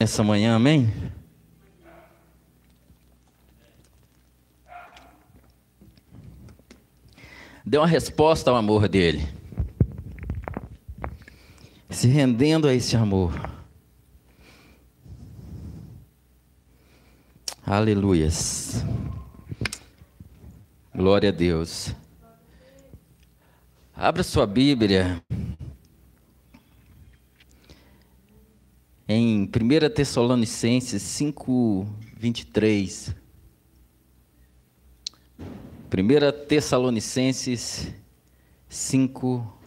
nessa manhã, amém? Dê uma resposta ao amor dele. Se rendendo a esse amor. Aleluias. Glória a Deus. Abra sua Bíblia em 1 Tessalonicenses 5, 23. 1 Tessalonicenses 5,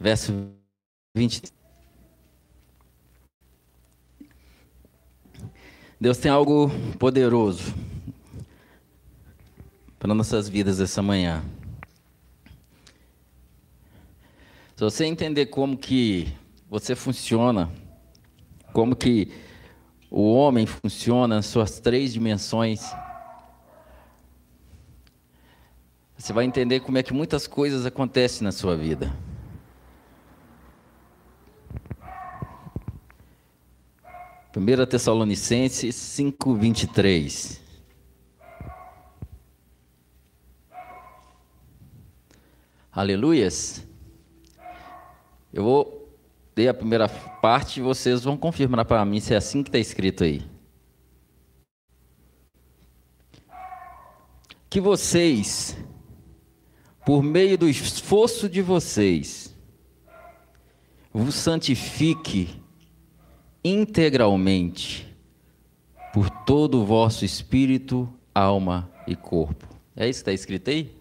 verso 20. Deus tem algo poderoso para nossas vidas essa manhã. Se você entender como que você funciona, como que o homem funciona nas suas três dimensões, você vai entender como é que muitas coisas acontecem na sua vida. Primeira Tessalonicenses 5:23 Aleluias. Eu vou ler a primeira parte e vocês vão confirmar para mim se é assim que está escrito aí. Que vocês, por meio do esforço de vocês, vos santifique integralmente por todo o vosso espírito, alma e corpo. É isso que está escrito aí?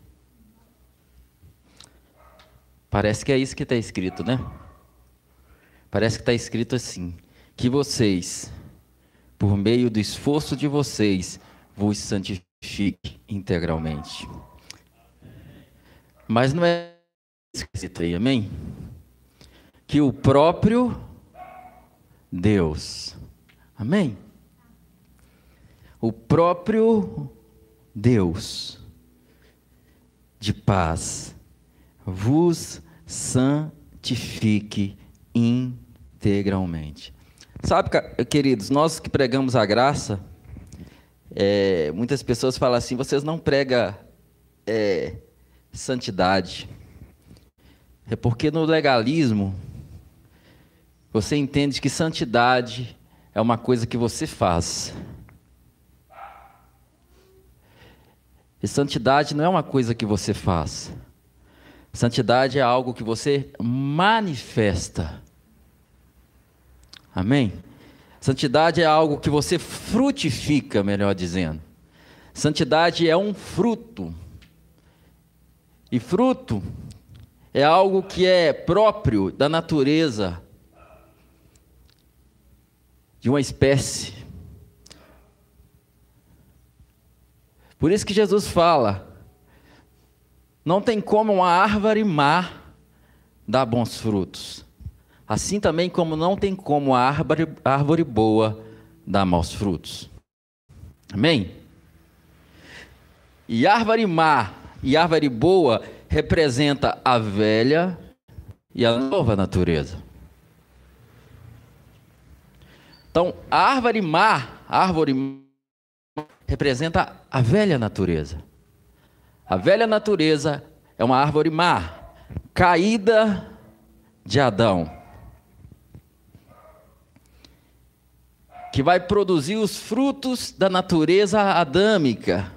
Parece que é isso que está escrito, né? Parece que está escrito assim: que vocês, por meio do esforço de vocês, vos santifiquem integralmente. Mas não é escrito aí, amém? Que o próprio Deus, amém? O próprio Deus de paz vos santifique integralmente. Sabe, queridos, nós que pregamos a graça, é, muitas pessoas falam assim: vocês não pregam é, santidade. É porque no legalismo, você entende que santidade é uma coisa que você faz. E santidade não é uma coisa que você faz. Santidade é algo que você manifesta. Amém? Santidade é algo que você frutifica, melhor dizendo. Santidade é um fruto. E fruto é algo que é próprio da natureza de uma espécie. Por isso que Jesus fala: não tem como uma árvore má dar bons frutos. Assim também como não tem como a árvore, árvore boa dar maus frutos. Amém? E árvore má e árvore boa representa a velha e a nova natureza. Então, a árvore má, árvore má, representa a velha natureza. A velha natureza é uma árvore má, caída de Adão, que vai produzir os frutos da natureza adâmica.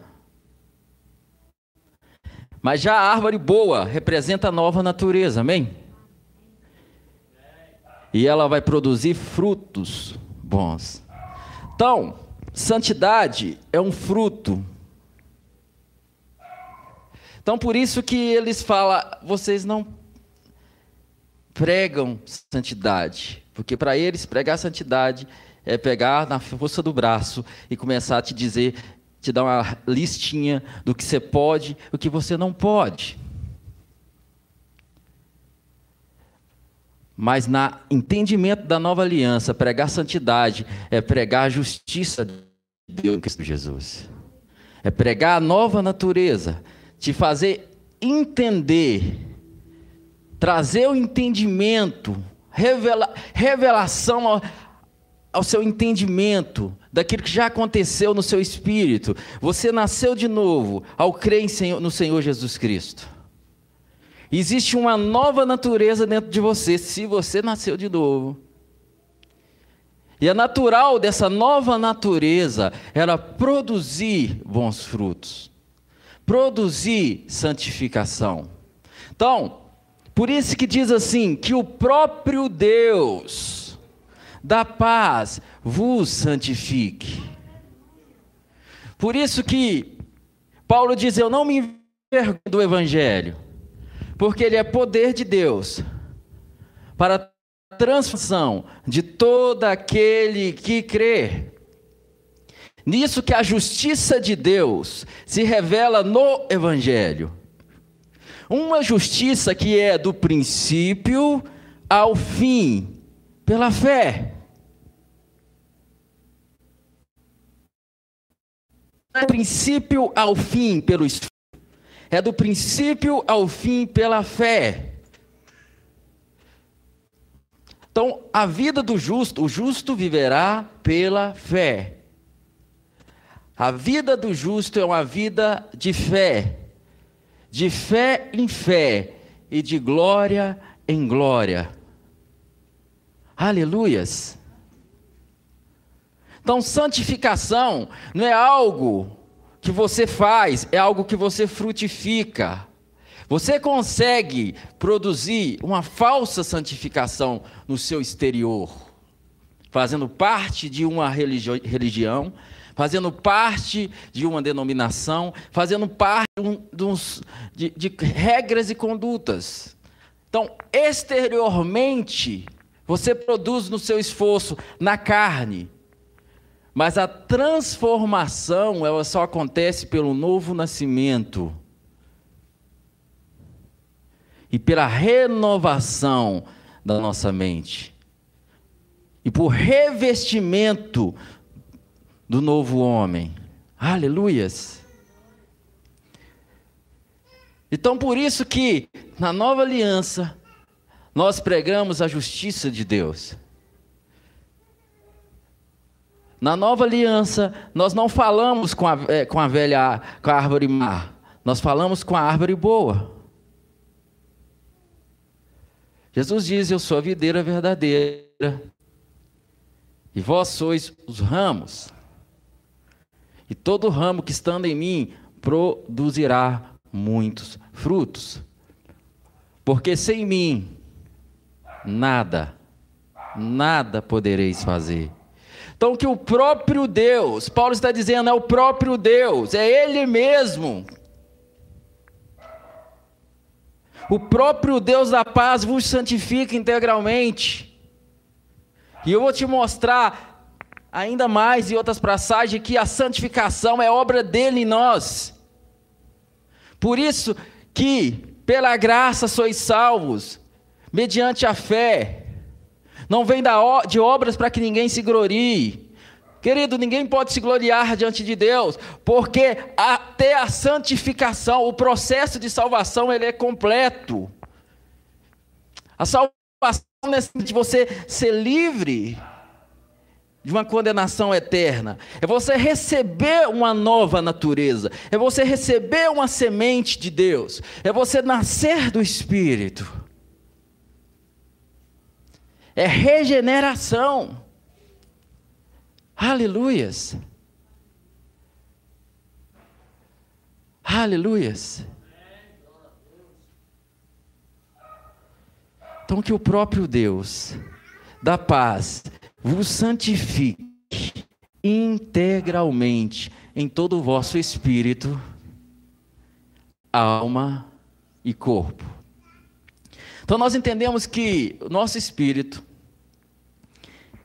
Mas já a árvore boa representa a nova natureza, amém? E ela vai produzir frutos bons. Então, santidade é um fruto então por isso que eles falam, vocês não pregam santidade, porque para eles pregar santidade é pegar na força do braço e começar a te dizer, te dar uma listinha do que você pode, o que você não pode. Mas na entendimento da nova aliança, pregar santidade é pregar a justiça de Deus em Cristo Jesus. É pregar a nova natureza, te fazer entender, trazer o entendimento, revela, revelação ao seu entendimento daquilo que já aconteceu no seu espírito. Você nasceu de novo ao crer no Senhor Jesus Cristo. Existe uma nova natureza dentro de você, se você nasceu de novo. E é natural dessa nova natureza era produzir bons frutos, produzir santificação. Então, por isso que diz assim: que o próprio Deus da paz vos santifique. Por isso que Paulo diz: Eu não me envergonho do Evangelho, porque ele é poder de Deus para a transformação de todo aquele que crê. Nisso que a justiça de Deus se revela no Evangelho. Uma justiça que é do princípio ao fim, pela fé. É do princípio ao fim pelo é do princípio ao fim pela fé. Então, a vida do justo, o justo viverá pela fé. A vida do justo é uma vida de fé de fé em fé e de glória em glória. Aleluias. Então, santificação não é algo que você faz, é algo que você frutifica. Você consegue produzir uma falsa santificação no seu exterior, fazendo parte de uma religião, fazendo parte de uma denominação, fazendo parte de, de, de regras e condutas. Então, exteriormente, você produz no seu esforço, na carne, mas a transformação, ela só acontece pelo novo nascimento e pela renovação da nossa mente. E por revestimento do novo homem. Aleluias. Então, por isso que na nova aliança nós pregamos a justiça de Deus. Na nova aliança, nós não falamos com a, é, com a velha com a árvore má, nós falamos com a árvore boa. Jesus diz: Eu sou a videira verdadeira, e vós sois os ramos. E todo ramo que estando em mim produzirá muitos frutos. Porque sem mim nada, nada podereis fazer. Então, que o próprio Deus, Paulo está dizendo, é o próprio Deus, é Ele mesmo. O próprio Deus da paz vos santifica integralmente. E eu vou te mostrar ainda mais em outras passagens que a santificação é obra dele em nós. Por isso que pela graça sois salvos, mediante a fé. Não vem de obras para que ninguém se glorie. Querido, ninguém pode se gloriar diante de Deus, porque até a santificação, o processo de salvação, ele é completo. A salvação é de você ser livre de uma condenação eterna. É você receber uma nova natureza. É você receber uma semente de Deus. É você nascer do Espírito. É regeneração. Aleluias. Aleluias. Então, que o próprio Deus da paz vos santifique integralmente em todo o vosso espírito, alma e corpo. Então nós entendemos que o nosso espírito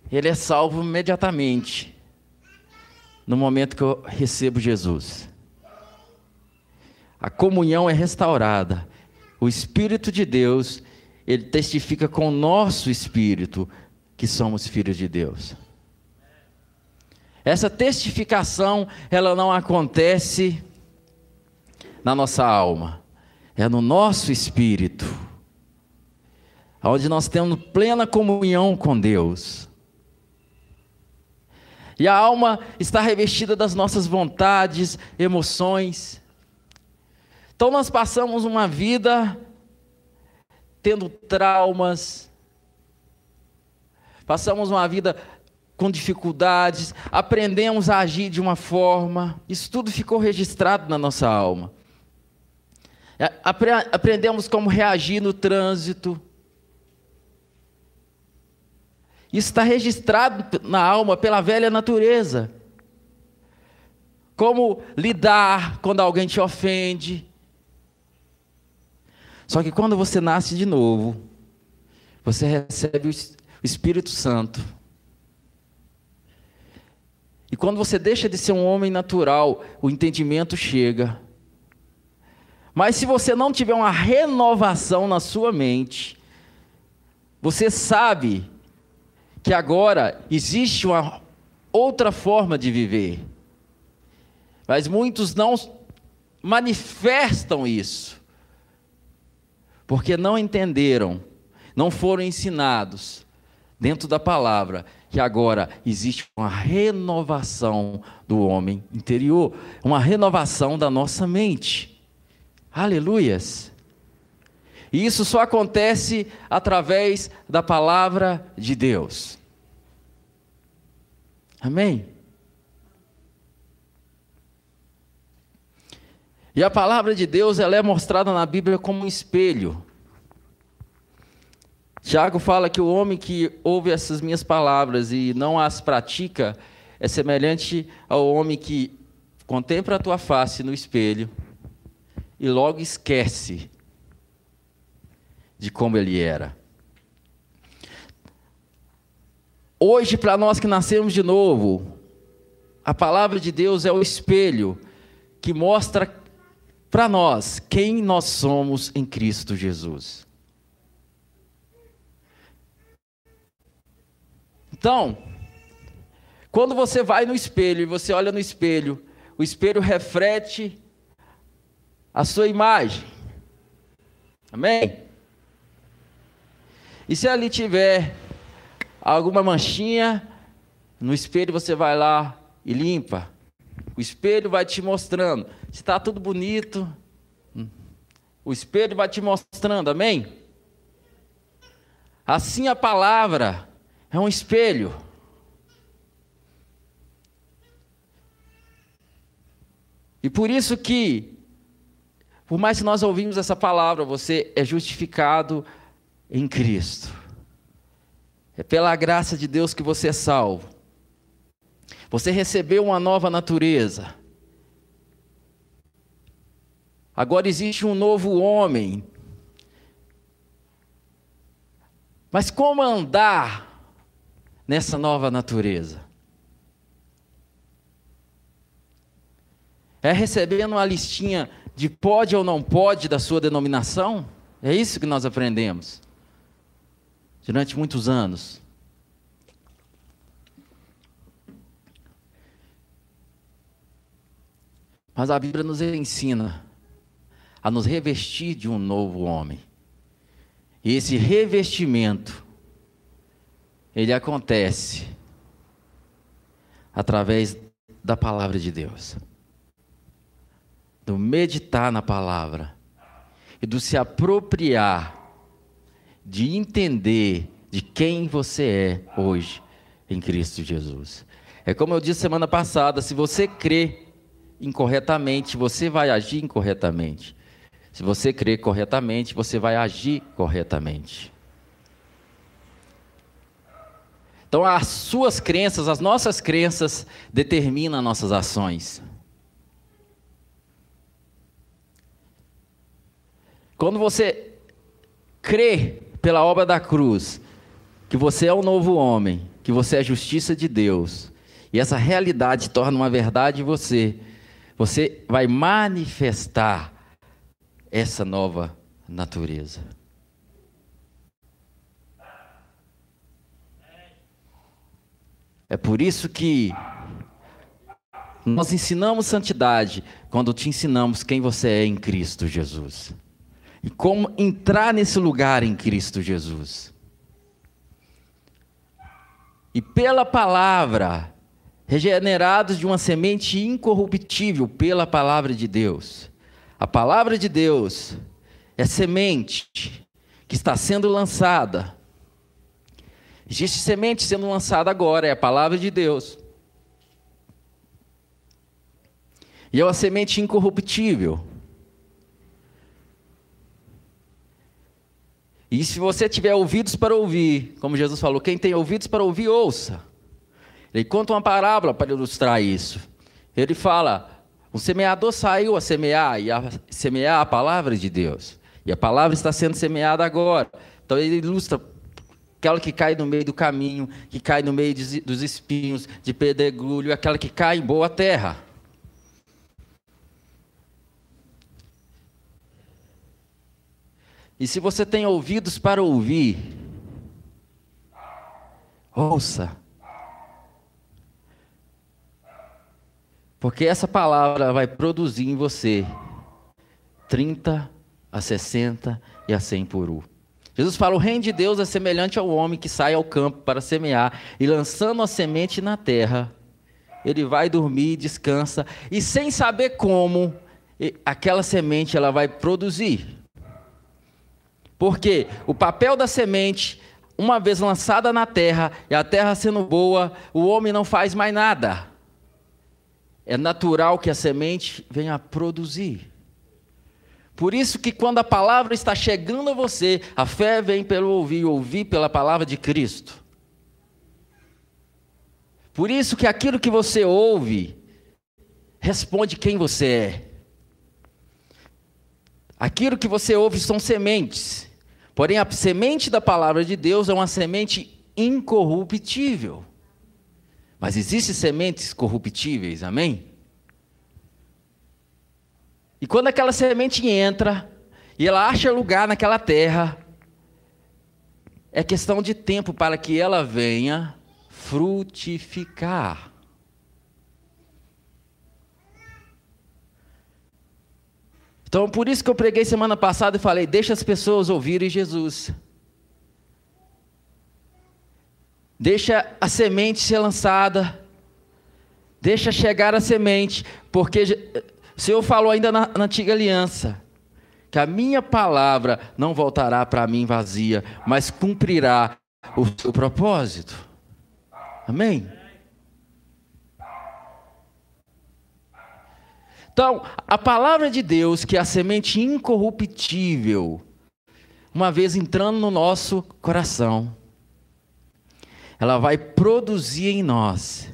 ele é salvo imediatamente no momento que eu recebo Jesus. A comunhão é restaurada. O espírito de Deus, ele testifica com o nosso espírito que somos filhos de Deus. Essa testificação, ela não acontece na nossa alma, é no nosso espírito, onde nós temos plena comunhão com Deus. E a alma está revestida das nossas vontades, emoções. Então nós passamos uma vida tendo traumas, passamos uma vida com dificuldades, aprendemos a agir de uma forma, isso tudo ficou registrado na nossa alma. Apre aprendemos como reagir no trânsito. Isso está registrado na alma pela velha natureza. Como lidar quando alguém te ofende. Só que quando você nasce de novo, você recebe o Espírito Santo e quando você deixa de ser um homem natural, o entendimento chega. Mas se você não tiver uma renovação na sua mente, você sabe que agora existe uma outra forma de viver. Mas muitos não manifestam isso, porque não entenderam, não foram ensinados dentro da palavra que agora existe uma renovação do homem interior, uma renovação da nossa mente. Aleluias! E isso só acontece através da palavra de Deus. Amém? E a palavra de Deus ela é mostrada na Bíblia como um espelho. Tiago fala que o homem que ouve essas minhas palavras e não as pratica é semelhante ao homem que contempla a tua face no espelho e logo esquece de como ele era. Hoje, para nós que nascemos de novo, a palavra de Deus é o espelho que mostra para nós quem nós somos em Cristo Jesus. Então, quando você vai no espelho e você olha no espelho, o espelho reflete a sua imagem. Amém? E se ali tiver alguma manchinha, no espelho você vai lá e limpa. O espelho vai te mostrando. Se está tudo bonito, o espelho vai te mostrando, amém? Assim a palavra é um espelho. E por isso que, por mais que nós ouvimos essa palavra, você é justificado em Cristo. É pela graça de Deus que você é salvo. Você recebeu uma nova natureza. Agora existe um novo homem. Mas como andar nessa nova natureza? É recebendo uma listinha de pode ou não pode da sua denominação? É isso que nós aprendemos durante muitos anos. Mas a Bíblia nos ensina a nos revestir de um novo homem. E esse revestimento ele acontece através da palavra de Deus. Do meditar na palavra e do se apropriar de entender de quem você é hoje em Cristo Jesus. É como eu disse semana passada, se você crê incorretamente, você vai agir incorretamente. Se você crê corretamente, você vai agir corretamente. Então, as suas crenças, as nossas crenças, determinam nossas ações. Quando você crê pela obra da cruz, que você é um novo homem, que você é a justiça de Deus, e essa realidade torna uma verdade em você, você vai manifestar essa nova natureza. É por isso que nós ensinamos santidade quando te ensinamos quem você é em Cristo Jesus. E como entrar nesse lugar em Cristo Jesus. E pela palavra regenerados de uma semente incorruptível pela palavra de Deus. A palavra de Deus é semente que está sendo lançada. Existe semente sendo lançada agora, é a palavra de Deus. E é uma semente incorruptível. E se você tiver ouvidos para ouvir, como Jesus falou, quem tem ouvidos para ouvir, ouça. Ele conta uma parábola para ilustrar isso. Ele fala: o semeador saiu a semear, e a semear a palavra de Deus. E a palavra está sendo semeada agora. Então ele ilustra aquela que cai no meio do caminho, que cai no meio dos espinhos, de pedregulho, aquela que cai em boa terra. E se você tem ouvidos para ouvir, ouça. Porque essa palavra vai produzir em você 30 a 60 e a 100 por um. Jesus fala: o reino de Deus é semelhante ao homem que sai ao campo para semear e lançando a semente na terra, ele vai dormir, descansa e sem saber como aquela semente ela vai produzir. Porque o papel da semente, uma vez lançada na terra, e a terra sendo boa, o homem não faz mais nada. É natural que a semente venha a produzir. Por isso que quando a palavra está chegando a você, a fé vem pelo ouvir, ouvir pela palavra de Cristo. Por isso que aquilo que você ouve responde quem você é. Aquilo que você ouve são sementes. Porém, a semente da palavra de Deus é uma semente incorruptível. Mas existem sementes corruptíveis, amém? E quando aquela semente entra e ela acha lugar naquela terra, é questão de tempo para que ela venha frutificar. Então, por isso que eu preguei semana passada e falei: deixa as pessoas ouvirem Jesus. Deixa a semente ser lançada. Deixa chegar a semente. Porque o Senhor falou ainda na, na antiga aliança: que a minha palavra não voltará para mim vazia, mas cumprirá o seu propósito. Amém? Então, a palavra de Deus, que é a semente incorruptível, uma vez entrando no nosso coração, ela vai produzir em nós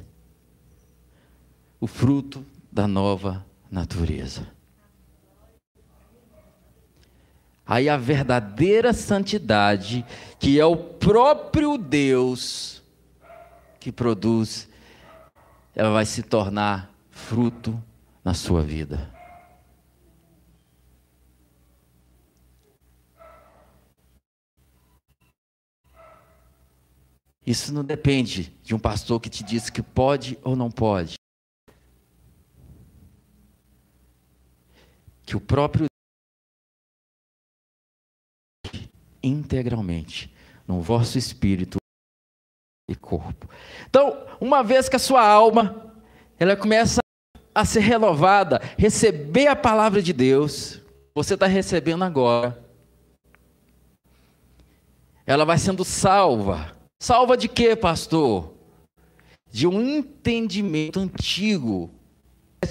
o fruto da nova natureza. Aí a verdadeira santidade, que é o próprio Deus que produz, ela vai se tornar fruto na sua vida. Isso não depende de um pastor que te diz que pode ou não pode. Que o próprio integralmente no vosso espírito e corpo. Então, uma vez que a sua alma ela começa a ser renovada, receber a palavra de Deus, você está recebendo agora. Ela vai sendo salva. Salva de quê, pastor? De um entendimento antigo.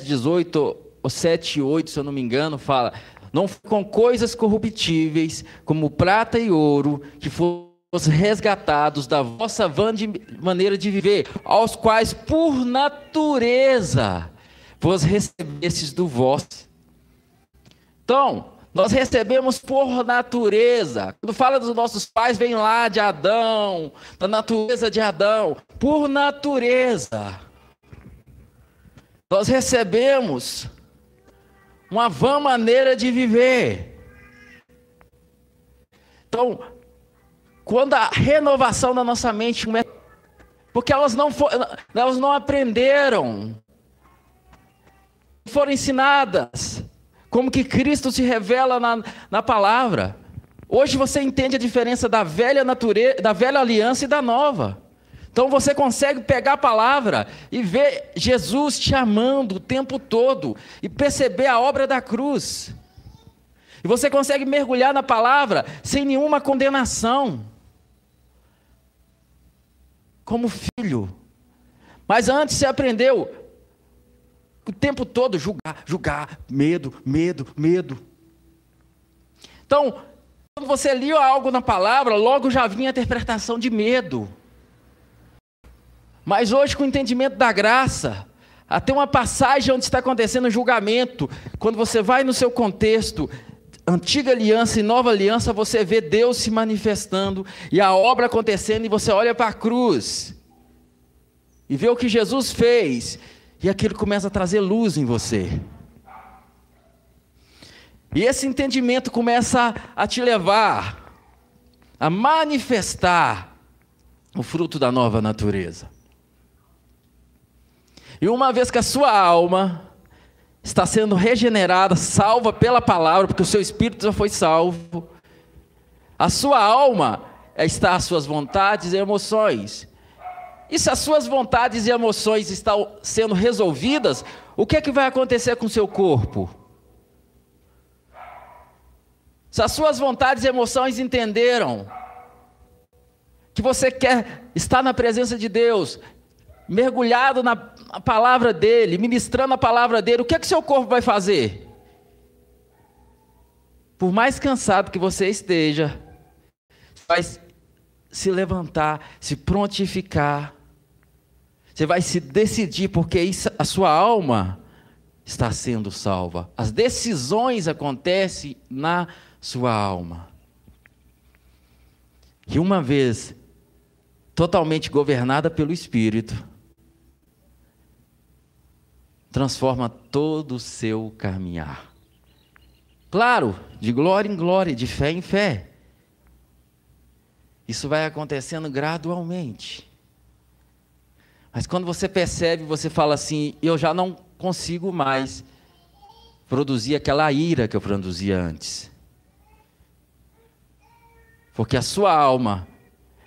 18, ou 7 8, se eu não me engano, fala: Não com coisas corruptíveis, como prata e ouro, que foram resgatados da vossa vã de maneira de viver, aos quais por natureza vos recebestes do vosso. Então, nós recebemos por natureza. Quando fala dos nossos pais, vem lá de Adão, da natureza de Adão, por natureza. Nós recebemos uma vã maneira de viver. Então, quando a renovação da nossa mente, porque elas não, for, elas não aprenderam foram ensinadas, como que Cristo se revela na, na palavra. Hoje você entende a diferença da velha natureza, da velha aliança e da nova. Então você consegue pegar a palavra e ver Jesus te amando o tempo todo e perceber a obra da cruz. E você consegue mergulhar na palavra sem nenhuma condenação. Como filho. Mas antes você aprendeu o tempo todo julgar, julgar, medo, medo, medo. Então, quando você lia algo na palavra, logo já vinha a interpretação de medo. Mas hoje, com o entendimento da graça, até uma passagem onde está acontecendo o julgamento, quando você vai no seu contexto, antiga aliança e nova aliança, você vê Deus se manifestando e a obra acontecendo, e você olha para a cruz e vê o que Jesus fez, e aquilo começa a trazer luz em você. E esse entendimento começa a te levar a manifestar o fruto da nova natureza. E uma vez que a sua alma está sendo regenerada, salva pela palavra, porque o seu espírito já foi salvo, a sua alma está as suas vontades e emoções. E se as suas vontades e emoções estão sendo resolvidas, o que é que vai acontecer com o seu corpo? Se as suas vontades e emoções entenderam que você quer estar na presença de Deus, mergulhado na palavra dele, ministrando a palavra dele, o que é que seu corpo vai fazer? Por mais cansado que você esteja, vai se levantar, se prontificar. Você vai se decidir, porque isso, a sua alma está sendo salva. As decisões acontecem na sua alma. E uma vez totalmente governada pelo Espírito, transforma todo o seu caminhar. Claro, de glória em glória, de fé em fé. Isso vai acontecendo gradualmente. Mas quando você percebe, você fala assim: eu já não consigo mais produzir aquela ira que eu produzia antes. Porque a sua alma,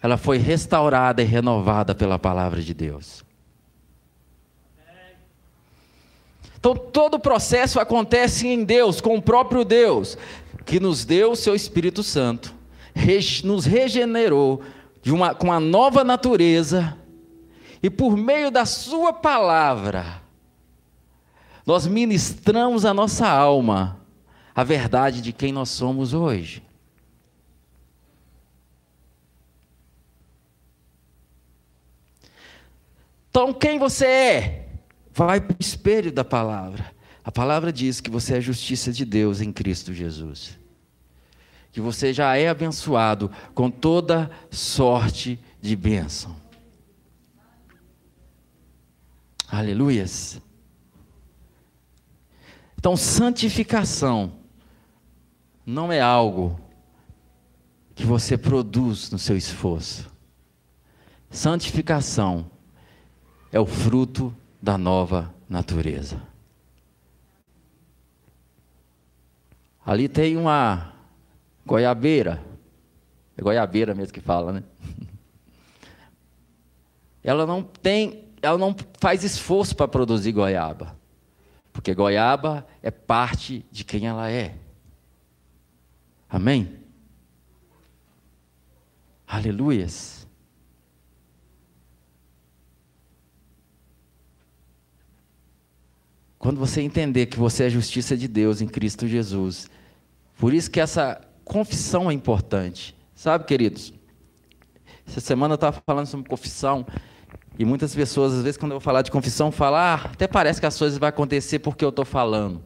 ela foi restaurada e renovada pela palavra de Deus. Então todo o processo acontece em Deus, com o próprio Deus, que nos deu o seu Espírito Santo, nos regenerou uma, com uma nova natureza, e por meio da Sua palavra, nós ministramos a nossa alma a verdade de quem nós somos hoje. Então, quem você é? Vai para o espelho da palavra. A palavra diz que você é a justiça de Deus em Cristo Jesus. Que você já é abençoado com toda sorte de bênção. Aleluias. Então, santificação não é algo que você produz no seu esforço. Santificação é o fruto da nova natureza. Ali tem uma goiabeira, é goiabeira mesmo que fala, né? Ela não tem, ela não faz esforço para produzir goiaba, porque goiaba é parte de quem ela é. Amém? Aleluias. Quando você entender que você é a justiça de Deus em Cristo Jesus. Por isso que essa confissão é importante. Sabe, queridos? Essa semana eu estava falando sobre confissão. E muitas pessoas, às vezes, quando eu vou falar de confissão, falam, ah, até parece que as coisas vão acontecer porque eu estou falando.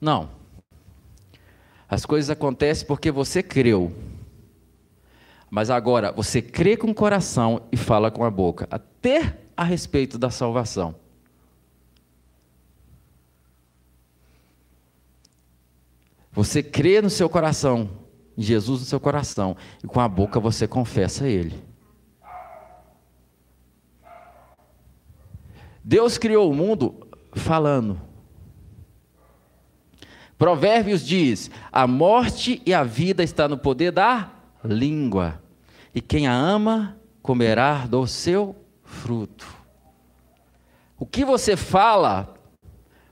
Não. As coisas acontecem porque você creu. Mas agora, você crê com o coração e fala com a boca, até a respeito da salvação. Você crê no seu coração, em Jesus no seu coração, e com a boca você confessa Ele. Deus criou o mundo falando. Provérbios diz: a morte e a vida está no poder da língua, e quem a ama comerá do seu fruto. O que você fala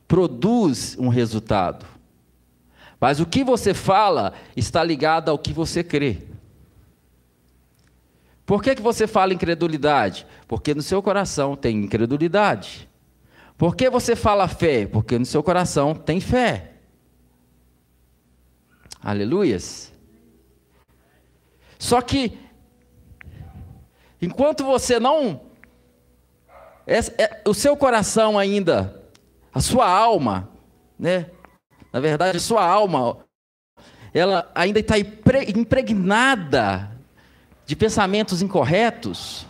produz um resultado. Mas o que você fala está ligado ao que você crê. Por que, que você fala incredulidade? Porque no seu coração tem incredulidade. Por que você fala fé? Porque no seu coração tem fé. Aleluias. Só que, enquanto você não. É, é, o seu coração ainda, a sua alma, né? Na verdade, sua alma, ela ainda está impregnada de pensamentos incorretos.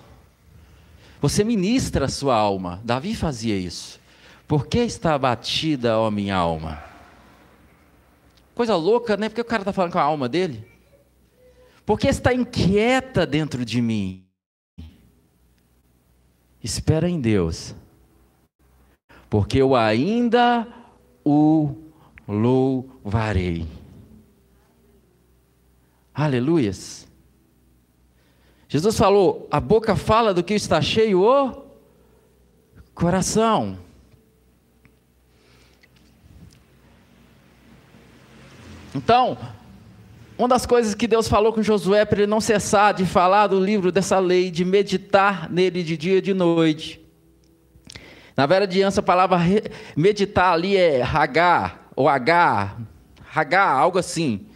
Você ministra a sua alma. Davi fazia isso. Por que está abatida, ó minha alma? Coisa louca, né? Porque o cara está falando com a alma dele. Porque está inquieta dentro de mim. Espera em Deus. Porque eu ainda o louvarei. Aleluias. Jesus falou: a boca fala do que está cheio o coração. Então, uma das coisas que Deus falou com Josué para ele não cessar de falar do livro dessa lei, de meditar nele de dia e de noite. Na velha aliança, a palavra meditar ali é hagar, ou H, hagar, algo assim,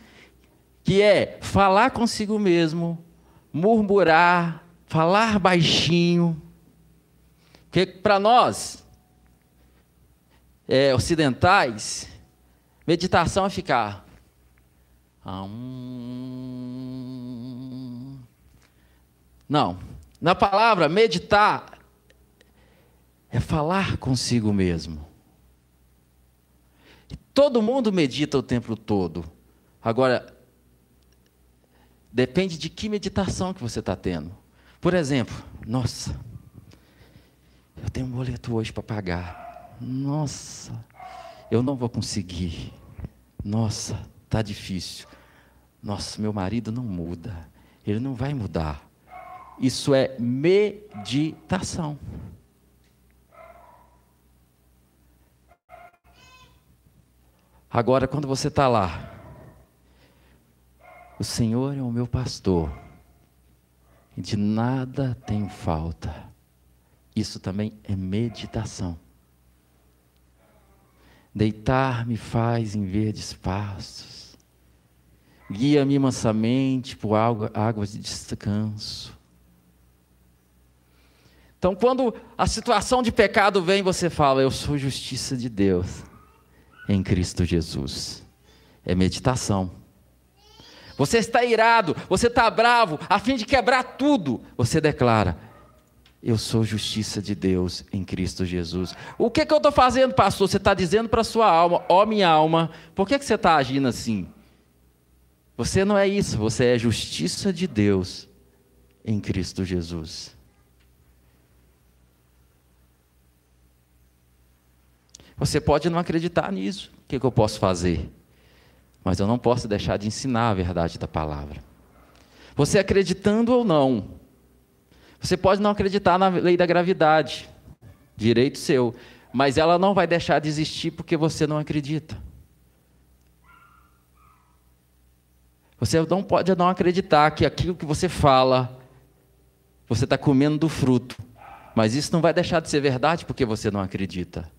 que é falar consigo mesmo, murmurar, falar baixinho. Porque para nós, é, ocidentais, meditação é ficar não. Na palavra meditar é falar consigo mesmo. Todo mundo medita o tempo todo. Agora, depende de que meditação que você está tendo. Por exemplo, nossa, eu tenho um boleto hoje para pagar. Nossa, eu não vou conseguir. Nossa, tá difícil. Nossa, meu marido não muda. Ele não vai mudar. Isso é meditação. Agora, quando você está lá, o Senhor é o meu pastor, e de nada tenho falta. Isso também é meditação. Deitar-me faz em verdes pastos Guia-me mansamente por águas de descanso. Então, quando a situação de pecado vem, você fala: Eu sou justiça de Deus em Cristo Jesus. É meditação. Você está irado, você está bravo, a fim de quebrar tudo. Você declara: Eu sou justiça de Deus em Cristo Jesus. O que, que eu estou fazendo, pastor? Você está dizendo para a sua alma: Ó oh, minha alma, por que, que você está agindo assim? Você não é isso, você é justiça de Deus em Cristo Jesus. Você pode não acreditar nisso. O que, que eu posso fazer? Mas eu não posso deixar de ensinar a verdade da palavra. Você acreditando ou não, você pode não acreditar na lei da gravidade, direito seu, mas ela não vai deixar de existir porque você não acredita. Você não pode não acreditar que aquilo que você fala, você está comendo do fruto. Mas isso não vai deixar de ser verdade porque você não acredita.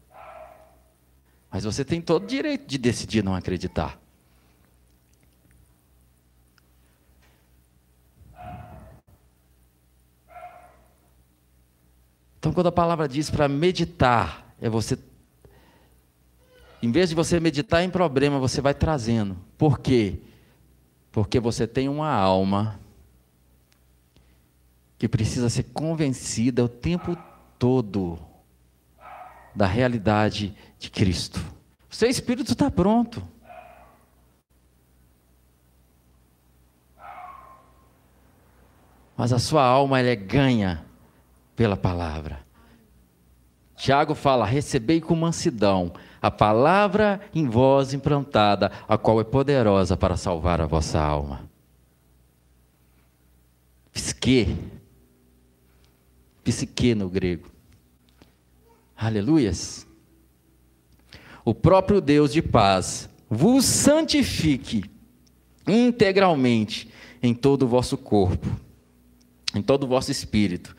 Mas você tem todo o direito de decidir não acreditar. Então, quando a palavra diz para meditar, é você. Em vez de você meditar em problema, você vai trazendo. Por quê? Porque você tem uma alma que precisa ser convencida o tempo todo da realidade de Cristo. O seu espírito está pronto. Mas a sua alma ela é ganha pela palavra. Tiago fala: recebei com mansidão a palavra em vós implantada, a qual é poderosa para salvar a vossa alma. Psique psique no grego. Aleluias. O próprio Deus de paz vos santifique integralmente em todo o vosso corpo, em todo o vosso espírito,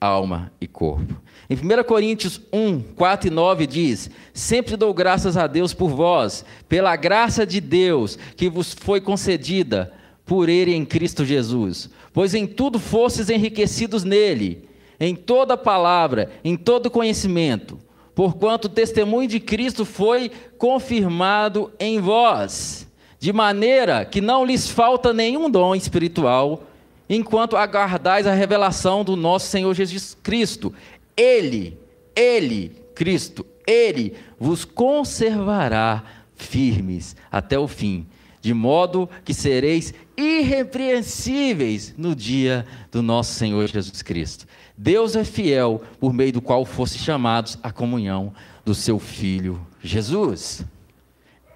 alma e corpo. Em 1 Coríntios 1, 4 e 9 diz: Sempre dou graças a Deus por vós, pela graça de Deus que vos foi concedida por Ele em Cristo Jesus, pois em tudo fostes enriquecidos nele, em toda palavra, em todo conhecimento, porquanto o testemunho de Cristo foi confirmado em vós, de maneira que não lhes falta nenhum dom espiritual, enquanto aguardais a revelação do nosso Senhor Jesus Cristo. Ele, Ele, Cristo, Ele vos conservará firmes até o fim, de modo que sereis irrepreensíveis no dia do nosso Senhor Jesus Cristo. Deus é fiel por meio do qual fosse chamados à comunhão do seu Filho Jesus.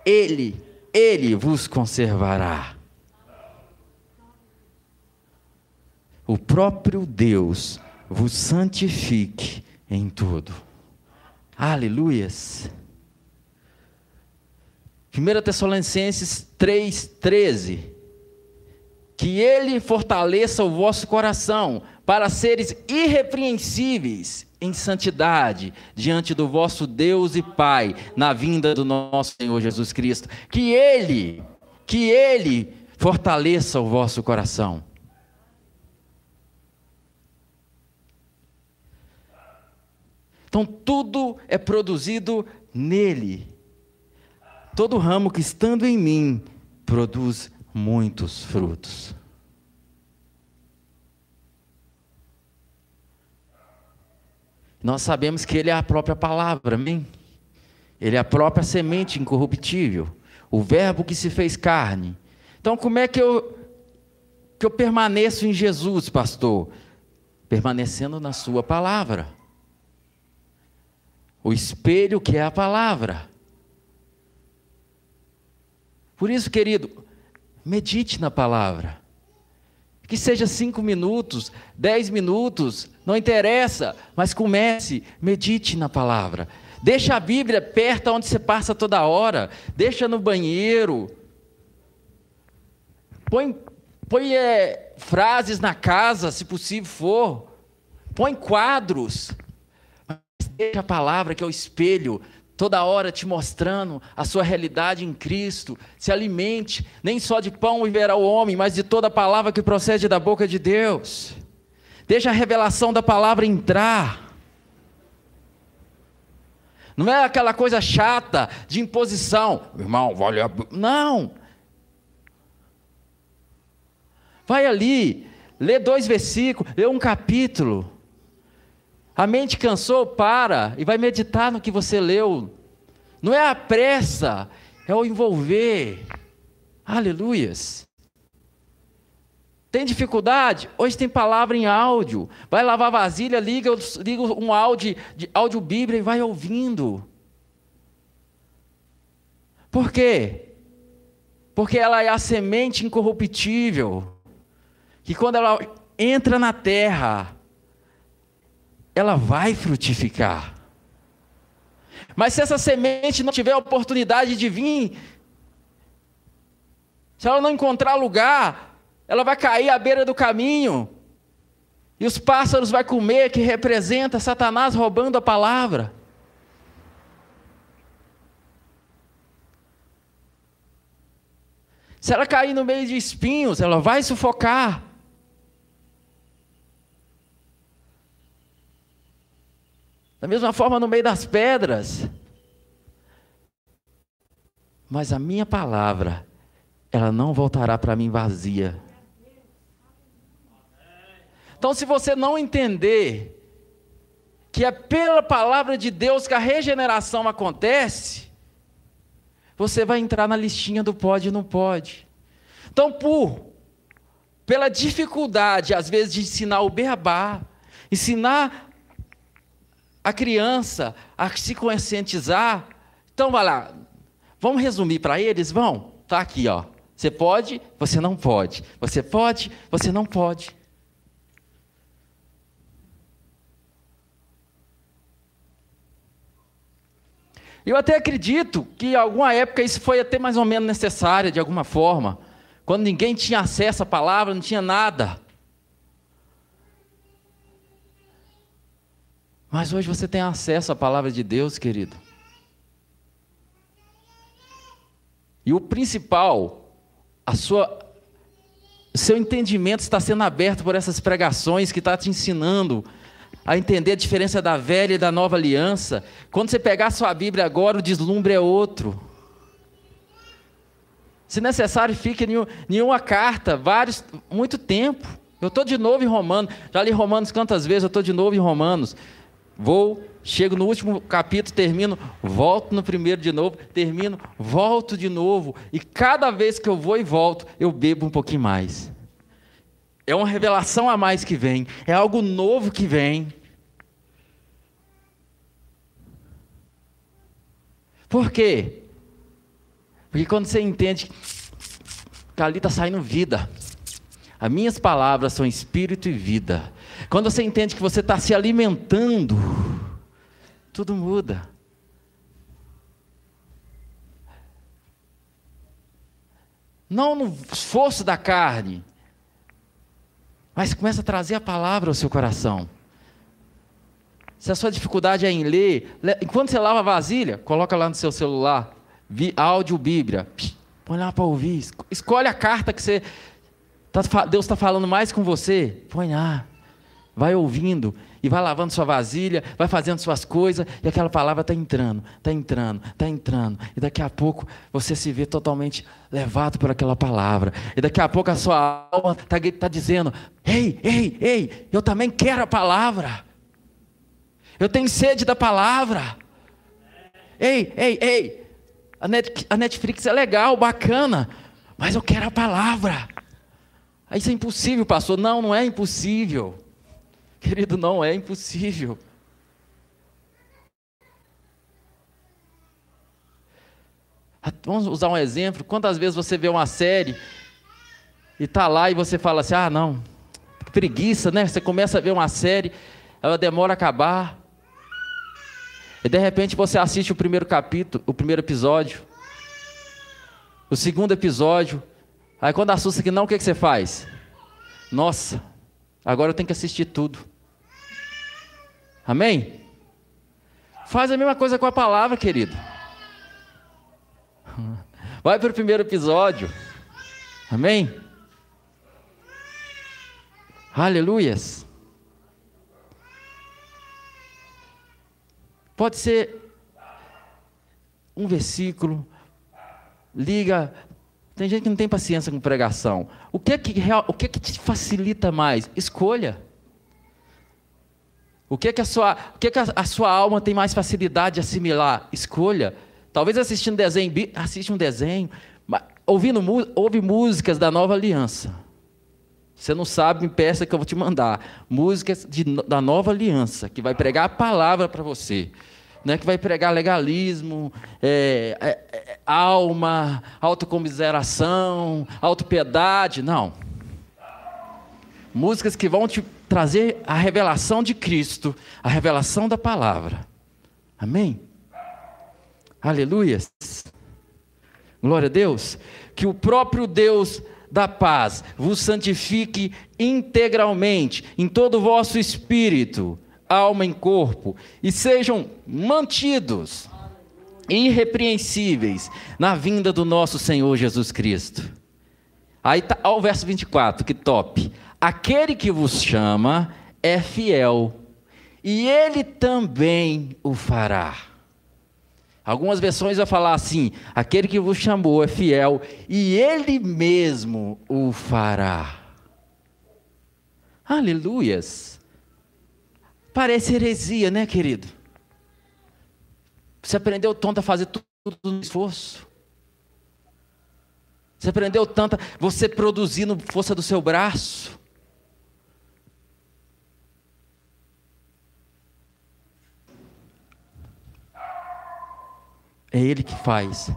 Ele, Ele vos conservará. O próprio Deus vos santifique em tudo. Aleluias. 1 Tessalonicenses 3,13 que ele fortaleça o vosso coração para seres irrepreensíveis em santidade diante do vosso Deus e Pai na vinda do nosso Senhor Jesus Cristo. Que ele, que ele fortaleça o vosso coração. Então tudo é produzido nele. Todo ramo que estando em mim produz muitos frutos. Nós sabemos que Ele é a própria palavra, amém? Ele é a própria semente incorruptível, o Verbo que se fez carne. Então, como é que eu, que eu permaneço em Jesus, pastor? Permanecendo na Sua palavra. O espelho que é a palavra. Por isso, querido, Medite na palavra. Que seja cinco minutos, dez minutos, não interessa, mas comece, medite na palavra. Deixa a Bíblia perto onde você passa toda hora. Deixa no banheiro. Põe, põe é, frases na casa, se possível for. Põe quadros. Mas deixa a palavra, que é o espelho, toda hora te mostrando a sua realidade em Cristo. Se alimente, nem só de pão viverá o homem, mas de toda palavra que procede da boca de Deus. Deixa a revelação da palavra entrar. Não é aquela coisa chata de imposição, irmão, vale a... não. Vai ali, lê dois versículos, lê um capítulo. A mente cansou, para e vai meditar no que você leu. Não é a pressa, é o envolver. Aleluias. Tem dificuldade? Hoje tem palavra em áudio. Vai lavar vasilha, liga, liga um áudio, de áudio Bíblia e vai ouvindo. Por quê? Porque ela é a semente incorruptível. Que quando ela entra na terra, ela vai frutificar. Mas se essa semente não tiver oportunidade de vir, se ela não encontrar lugar, ela vai cair à beira do caminho. E os pássaros vai comer, que representa Satanás roubando a palavra. Se ela cair no meio de espinhos, ela vai sufocar. Da mesma forma, no meio das pedras. Mas a minha palavra, ela não voltará para mim vazia. Então, se você não entender que é pela palavra de Deus que a regeneração acontece, você vai entrar na listinha do pode e não pode. Então, por pela dificuldade, às vezes, de ensinar o beabá, ensinar a criança a se conscientizar. Então, vai lá, vamos resumir para eles? Vão, tá aqui, ó. Você pode, você não pode. Você pode, você não pode. Eu até acredito que em alguma época isso foi até mais ou menos necessário de alguma forma, quando ninguém tinha acesso à palavra, não tinha nada. Mas hoje você tem acesso à palavra de Deus, querido. E o principal, a sua seu entendimento está sendo aberto por essas pregações que está te ensinando a entender a diferença da velha e da nova aliança. Quando você pegar sua Bíblia agora, o deslumbre é outro. Se necessário, fique em nenhuma carta, vários, muito tempo. Eu estou de novo em Romanos, já li Romanos quantas vezes, eu estou de novo em Romanos. Vou, chego no último capítulo, termino, volto no primeiro de novo, termino, volto de novo. E cada vez que eu vou e volto, eu bebo um pouquinho mais. É uma revelação a mais que vem, é algo novo que vem. Por quê? Porque quando você entende que ali está saindo vida, as minhas palavras são espírito e vida. Quando você entende que você está se alimentando, tudo muda. Não no esforço da carne, mas começa a trazer a palavra ao seu coração. Se a sua dificuldade é em ler, enquanto você lava a vasilha, coloca lá no seu celular, áudio Bíblia, põe lá para ouvir, escolhe a carta que você tá Deus está falando mais com você, põe lá, vai ouvindo e vai lavando sua vasilha, vai fazendo suas coisas e aquela palavra está entrando, está entrando, está entrando e daqui a pouco você se vê totalmente levado por aquela palavra e daqui a pouco a sua alma está tá dizendo, ei, ei, ei, eu também quero a palavra, eu tenho sede da palavra, ei, ei, ei, a Netflix é legal, bacana, mas eu quero a palavra. Isso é impossível, pastor. Não, não é impossível. Querido, não é impossível. Vamos usar um exemplo. Quantas vezes você vê uma série e está lá e você fala assim: ah, não, preguiça, né? Você começa a ver uma série, ela demora a acabar. E de repente você assiste o primeiro capítulo, o primeiro episódio, o segundo episódio. Aí quando assusta que não, o que, que você faz? Nossa, agora eu tenho que assistir tudo. Amém? Faz a mesma coisa com a palavra, querido. Vai para o primeiro episódio. Amém? Aleluias. Pode ser um versículo, liga. Tem gente que não tem paciência com pregação. O que é que, o que, é que te facilita mais? Escolha. O que é que a sua, o que é que a, a sua alma tem mais facilidade de assimilar? Escolha. Talvez assistindo desenho, assiste um desenho, ouvindo ouve músicas da Nova Aliança. Você não sabe, me peça que eu vou te mandar músicas de, da Nova Aliança que vai pregar a palavra para você. Não é que vai pregar legalismo, é, é, é, alma, autocomiseração, autopiedade, não. Músicas que vão te trazer a revelação de Cristo, a revelação da palavra. Amém? Aleluia. Glória a Deus. Que o próprio Deus da paz vos santifique integralmente em todo o vosso espírito, alma e corpo, e sejam mantidos irrepreensíveis na vinda do nosso Senhor Jesus Cristo. Aí está o verso 24, que top. Aquele que vos chama é fiel, e ele também o fará. Algumas versões vão falar assim: aquele que vos chamou é fiel, e ele mesmo o fará. Aleluias. Parece heresia, né, querido? Você aprendeu tanto a fazer tudo no esforço. Você aprendeu tanto, você produzindo força do seu braço. É Ele que faz.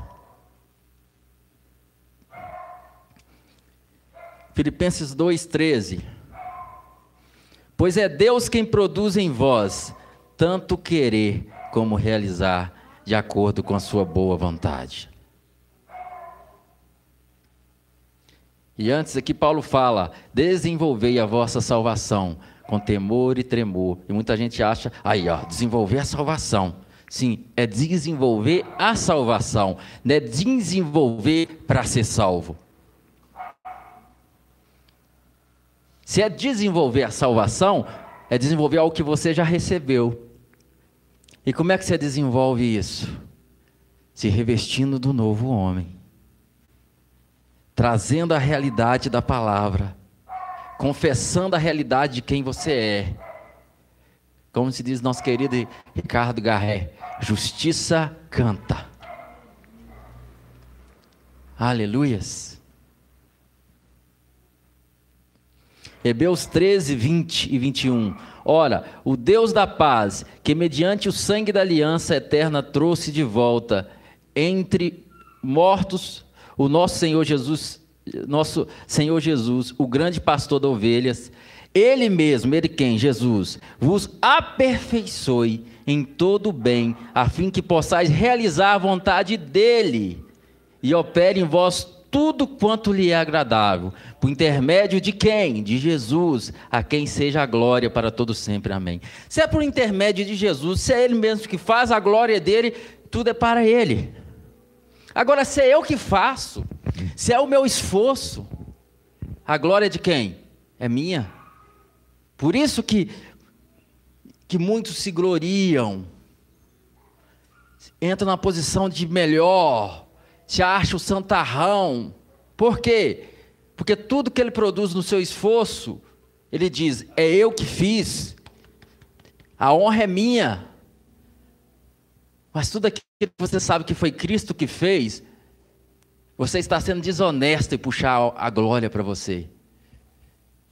Filipenses 2,13. Pois é Deus quem produz em vós tanto querer como realizar, de acordo com a sua boa vontade. E antes aqui Paulo fala: desenvolvei a vossa salvação com temor e tremor. E muita gente acha, aí ó, desenvolver a salvação. Sim, é desenvolver a salvação, não é desenvolver para ser salvo. Se é desenvolver a salvação, é desenvolver algo que você já recebeu. E como é que você desenvolve isso? Se revestindo do novo homem, trazendo a realidade da palavra, confessando a realidade de quem você é. Como se diz nosso querido Ricardo Garré, justiça canta. Aleluias. Hebreus 13, 20 e 21. Ora, o Deus da paz, que mediante o sangue da aliança eterna trouxe de volta entre mortos o nosso Senhor Jesus, nosso Senhor Jesus, o grande pastor das ovelhas, ele mesmo, ele quem? Jesus, vos aperfeiçoe em todo bem, a fim que possais realizar a vontade dele e opere em vós tudo quanto lhe é agradável, por intermédio de quem? De Jesus, a quem seja a glória para todo sempre. Amém. Se é por intermédio de Jesus, se é ele mesmo que faz a glória dele, tudo é para ele. Agora, se é eu que faço, se é o meu esforço, a glória de quem? É minha. Por isso que que muitos se gloriam, entram na posição de melhor, se acha o santarrão. Por quê? Porque tudo que ele produz no seu esforço, ele diz: é eu que fiz, a honra é minha. Mas tudo aquilo que você sabe que foi Cristo que fez, você está sendo desonesto e puxar a glória para você.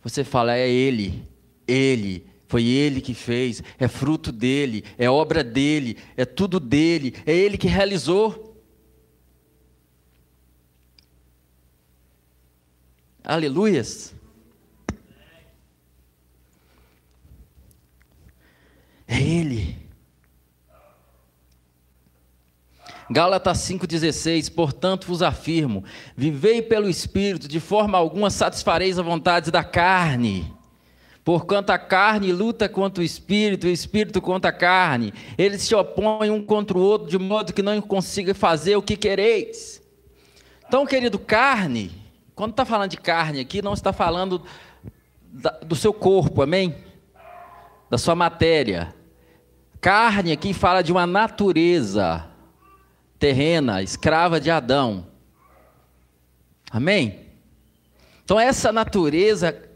Você fala, é Ele, Ele, foi Ele que fez, é fruto dele, é obra dele, é tudo dele, é Ele que realizou. Aleluias. É Ele. Gálatas 5,16: Portanto vos afirmo: vivei pelo Espírito, de forma alguma satisfareis a vontade da carne. Porquanto a carne luta contra o espírito, o espírito contra a carne. Eles se opõem um contra o outro, de modo que não consiga fazer o que quereis. Então, querido, carne quando está falando de carne aqui, não está falando da, do seu corpo, amém? Da sua matéria. Carne aqui fala de uma natureza terrena, escrava de Adão. Amém? Então essa natureza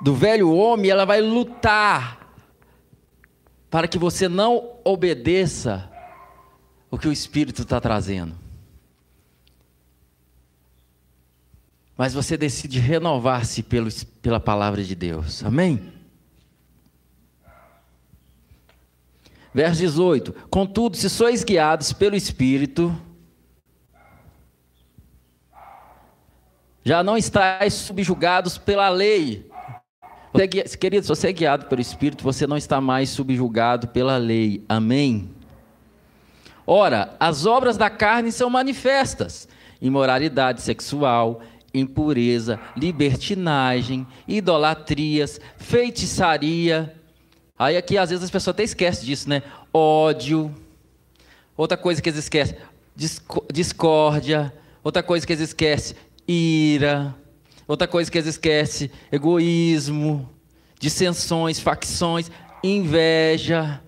do velho homem, ela vai lutar para que você não obedeça o que o Espírito está trazendo. mas você decide renovar-se pela palavra de Deus. Amém? Verso 18: Contudo, se sois guiados pelo Espírito, já não estáis subjugados pela lei. Querido, se você é guiado pelo Espírito, você não está mais subjugado pela lei. Amém? Ora, as obras da carne são manifestas: imoralidade sexual, impureza, libertinagem, idolatrias, feitiçaria. Aí aqui às vezes as pessoas até esquecem disso, né? Ódio. Outra coisa que eles esquecem, discórdia. Outra coisa que eles esquecem, ira. Outra coisa que eles esquecem, egoísmo, dissensões, facções, inveja,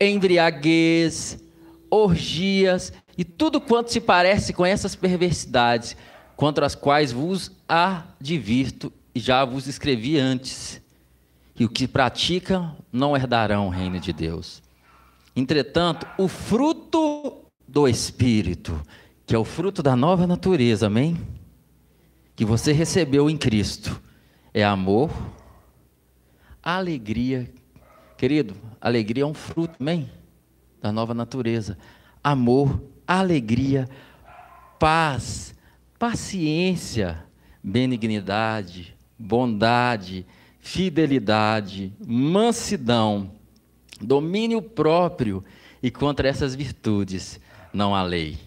embriaguez, orgias e tudo quanto se parece com essas perversidades contra as quais vos advirto e já vos escrevi antes. E o que praticam não herdarão o reino de Deus. Entretanto, o fruto do Espírito, que é o fruto da nova natureza, amém? Que você recebeu em Cristo, é amor, alegria. Querido, alegria é um fruto, amém? Da nova natureza. Amor, alegria, paz, paciência, benignidade, bondade, fidelidade, mansidão, domínio próprio. e contra essas virtudes não há lei.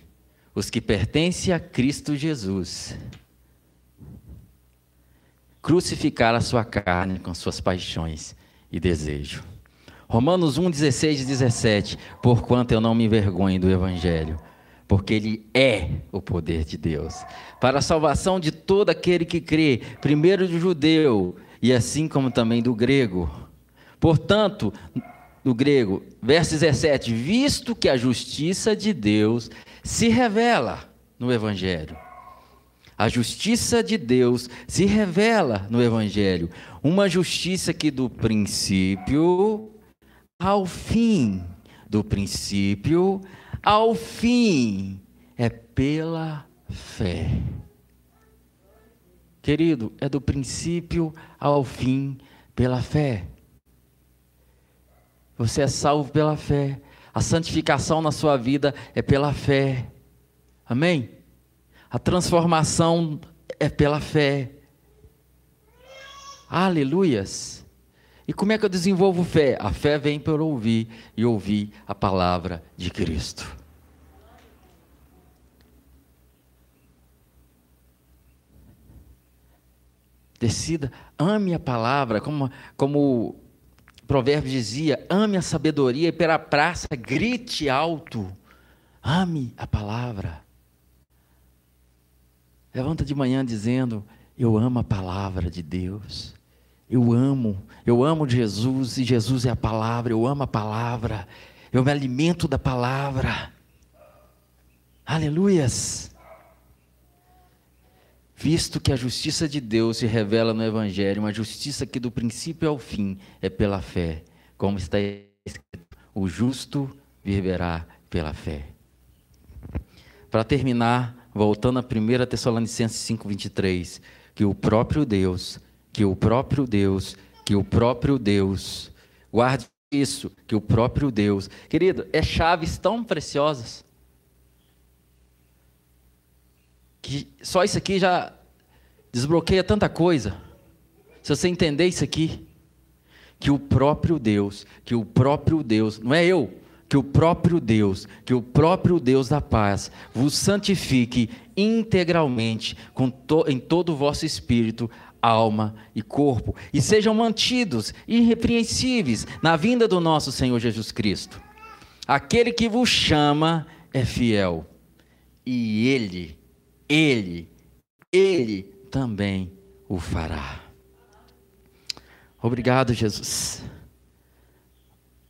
Os que pertencem a Cristo Jesus crucificaram a sua carne com suas paixões e desejos. Romanos 1, 16 e 17. Porquanto eu não me envergonho do Evangelho, porque ele é o poder de Deus, para a salvação de todo aquele que crê, primeiro do judeu, e assim como também do grego. Portanto, do grego, verso 17: visto que a justiça de Deus se revela no Evangelho. A justiça de Deus se revela no Evangelho. Uma justiça que do princípio ao fim, do princípio ao fim, é pela fé. Querido, é do princípio ao fim pela fé. Você é salvo pela fé. A santificação na sua vida é pela fé. Amém? A transformação é pela fé. Aleluias. E como é que eu desenvolvo fé? A fé vem por ouvir e ouvir a palavra de Cristo. Decida, ame a palavra, como, como o provérbio dizia, ame a sabedoria e pela praça grite alto. Ame a palavra. Levanta de manhã dizendo: Eu amo a palavra de Deus. Eu amo, eu amo Jesus e Jesus é a palavra, eu amo a palavra, eu me alimento da palavra. Aleluias. Visto que a justiça de Deus se revela no Evangelho, uma justiça que do princípio ao fim é pela fé, como está escrito: o justo viverá pela fé. Para terminar, voltando a 1 Tessalonicenses 5,23, que o próprio Deus que o próprio Deus, que o próprio Deus, guarde isso, que o próprio Deus, querido, é chaves tão preciosas, que só isso aqui já desbloqueia tanta coisa. Se você entender isso aqui, que o próprio Deus, que o próprio Deus, não é eu, que o próprio Deus, que o próprio Deus da paz vos santifique integralmente to, em todo o vosso espírito, alma e corpo, e sejam mantidos irrepreensíveis na vinda do nosso Senhor Jesus Cristo. Aquele que vos chama é fiel, e ele, ele, ele também o fará. Obrigado, Jesus.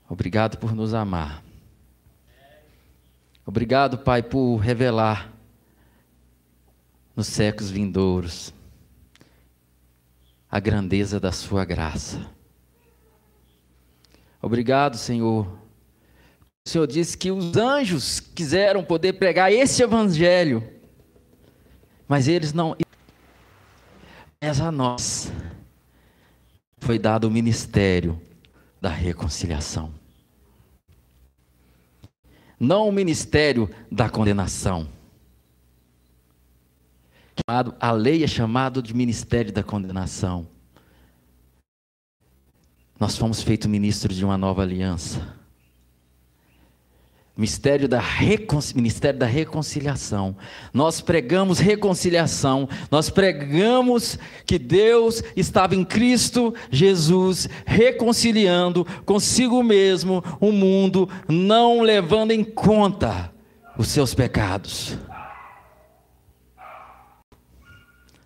Obrigado por nos amar. Obrigado, Pai, por revelar nos séculos vindouros a grandeza da Sua graça. Obrigado, Senhor. O Senhor disse que os anjos quiseram poder pregar esse evangelho, mas eles não. Mas a nós foi dado o ministério da reconciliação. Não o ministério da condenação. A lei é chamado de ministério da condenação. Nós fomos feitos ministros de uma nova aliança. Mistério da Ministério da Reconciliação. Nós pregamos reconciliação, nós pregamos que Deus estava em Cristo Jesus reconciliando consigo mesmo o mundo, não levando em conta os seus pecados.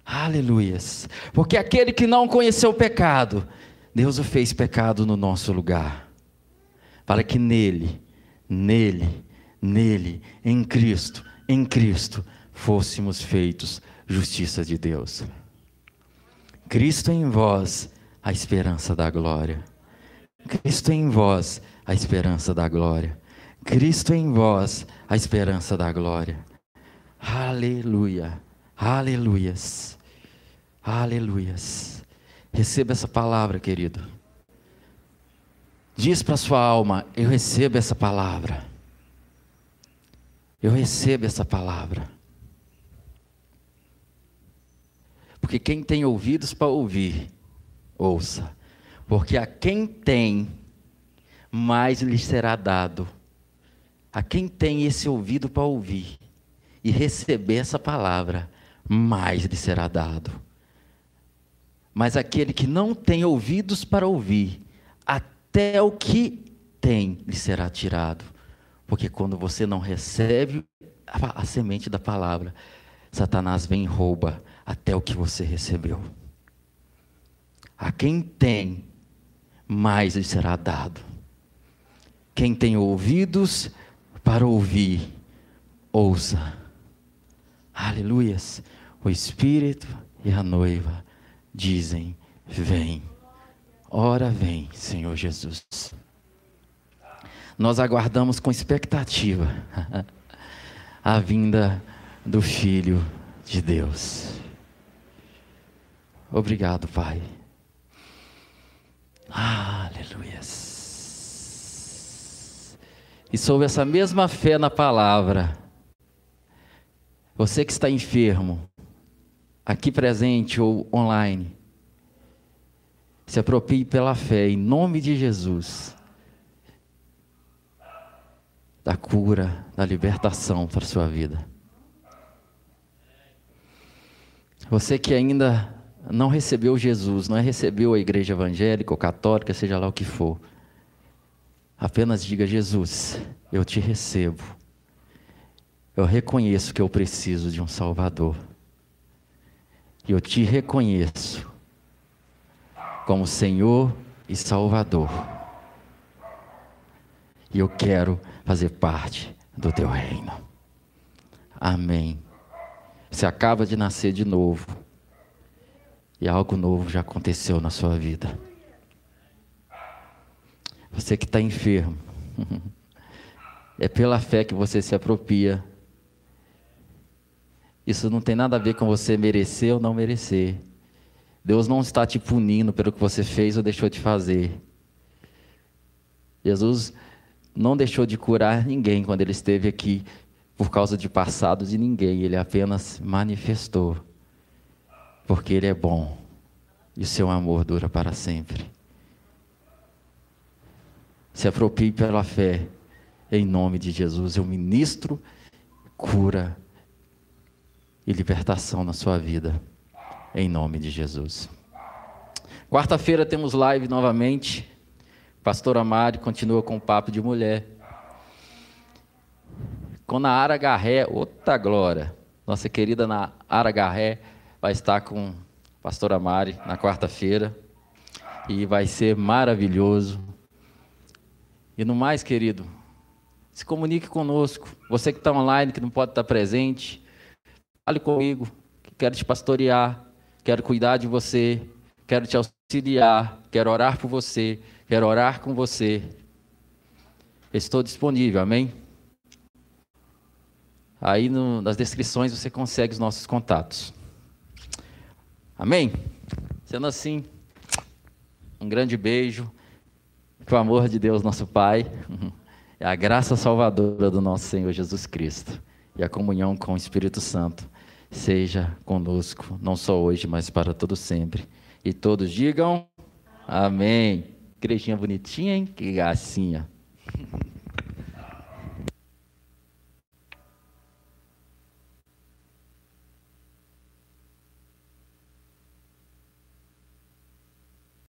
Aleluias. Porque aquele que não conheceu o pecado, Deus o fez pecado no nosso lugar. Para que nele, nele, nele, em Cristo, em Cristo, fôssemos feitos justiça de Deus. Cristo em vós, a esperança da glória. Cristo em vós, a esperança da glória. Cristo em vós, a esperança da glória. Aleluia. Aleluias. Aleluias. Receba essa palavra, querido. Diz para sua alma: Eu recebo essa palavra. Eu recebo essa palavra. Porque quem tem ouvidos para ouvir, ouça. Porque a quem tem, mais lhe será dado. A quem tem esse ouvido para ouvir e receber essa palavra, mais lhe será dado. Mas aquele que não tem ouvidos para ouvir, até o que tem lhe será tirado. Porque quando você não recebe a, a semente da palavra, Satanás vem e rouba até o que você recebeu. A quem tem, mais lhe será dado. Quem tem ouvidos para ouvir, ouça. Aleluias. O Espírito e a noiva dizem: Vem. Ora, vem, Senhor Jesus. Nós aguardamos com expectativa a vinda do Filho de Deus. Obrigado, Pai. Aleluia. E sob essa mesma fé na palavra, você que está enfermo, aqui presente ou online, se aproprie pela fé, em nome de Jesus, da cura, da libertação para a sua vida. Você que ainda não recebeu Jesus, não recebeu a igreja evangélica ou católica, seja lá o que for, apenas diga: Jesus, eu te recebo. Eu reconheço que eu preciso de um Salvador. E eu te reconheço como Senhor e Salvador. E eu quero fazer parte do teu reino. Amém. Você acaba de nascer de novo. E algo novo já aconteceu na sua vida. Você que está enfermo. É pela fé que você se apropria. Isso não tem nada a ver com você merecer ou não merecer. Deus não está te punindo pelo que você fez ou deixou de fazer. Jesus não deixou de curar ninguém quando ele esteve aqui por causa de passado de ninguém, ele apenas manifestou, porque ele é bom e o seu amor dura para sempre. Se aproprie pela fé, em nome de Jesus. Eu ministro cura e libertação na sua vida, em nome de Jesus. Quarta-feira temos live novamente. Pastora Mari continua com o papo de mulher. Com Naara Garré, outra glória. Nossa querida Naara Garré vai estar com a pastora Mari na quarta-feira. E vai ser maravilhoso. E no mais, querido, se comunique conosco. Você que está online, que não pode estar presente, fale comigo. Quero te pastorear, quero cuidar de você, quero te auxiliar, quero orar por você, quero orar com você. Estou disponível, amém? Aí no, nas descrições você consegue os nossos contatos. Amém? Sendo assim, um grande beijo. Que o amor de Deus, nosso Pai, a graça salvadora do nosso Senhor Jesus Cristo e a comunhão com o Espírito Santo seja conosco, não só hoje, mas para todo sempre. E todos digam amém. Igrejinha bonitinha, hein? Que gracinha.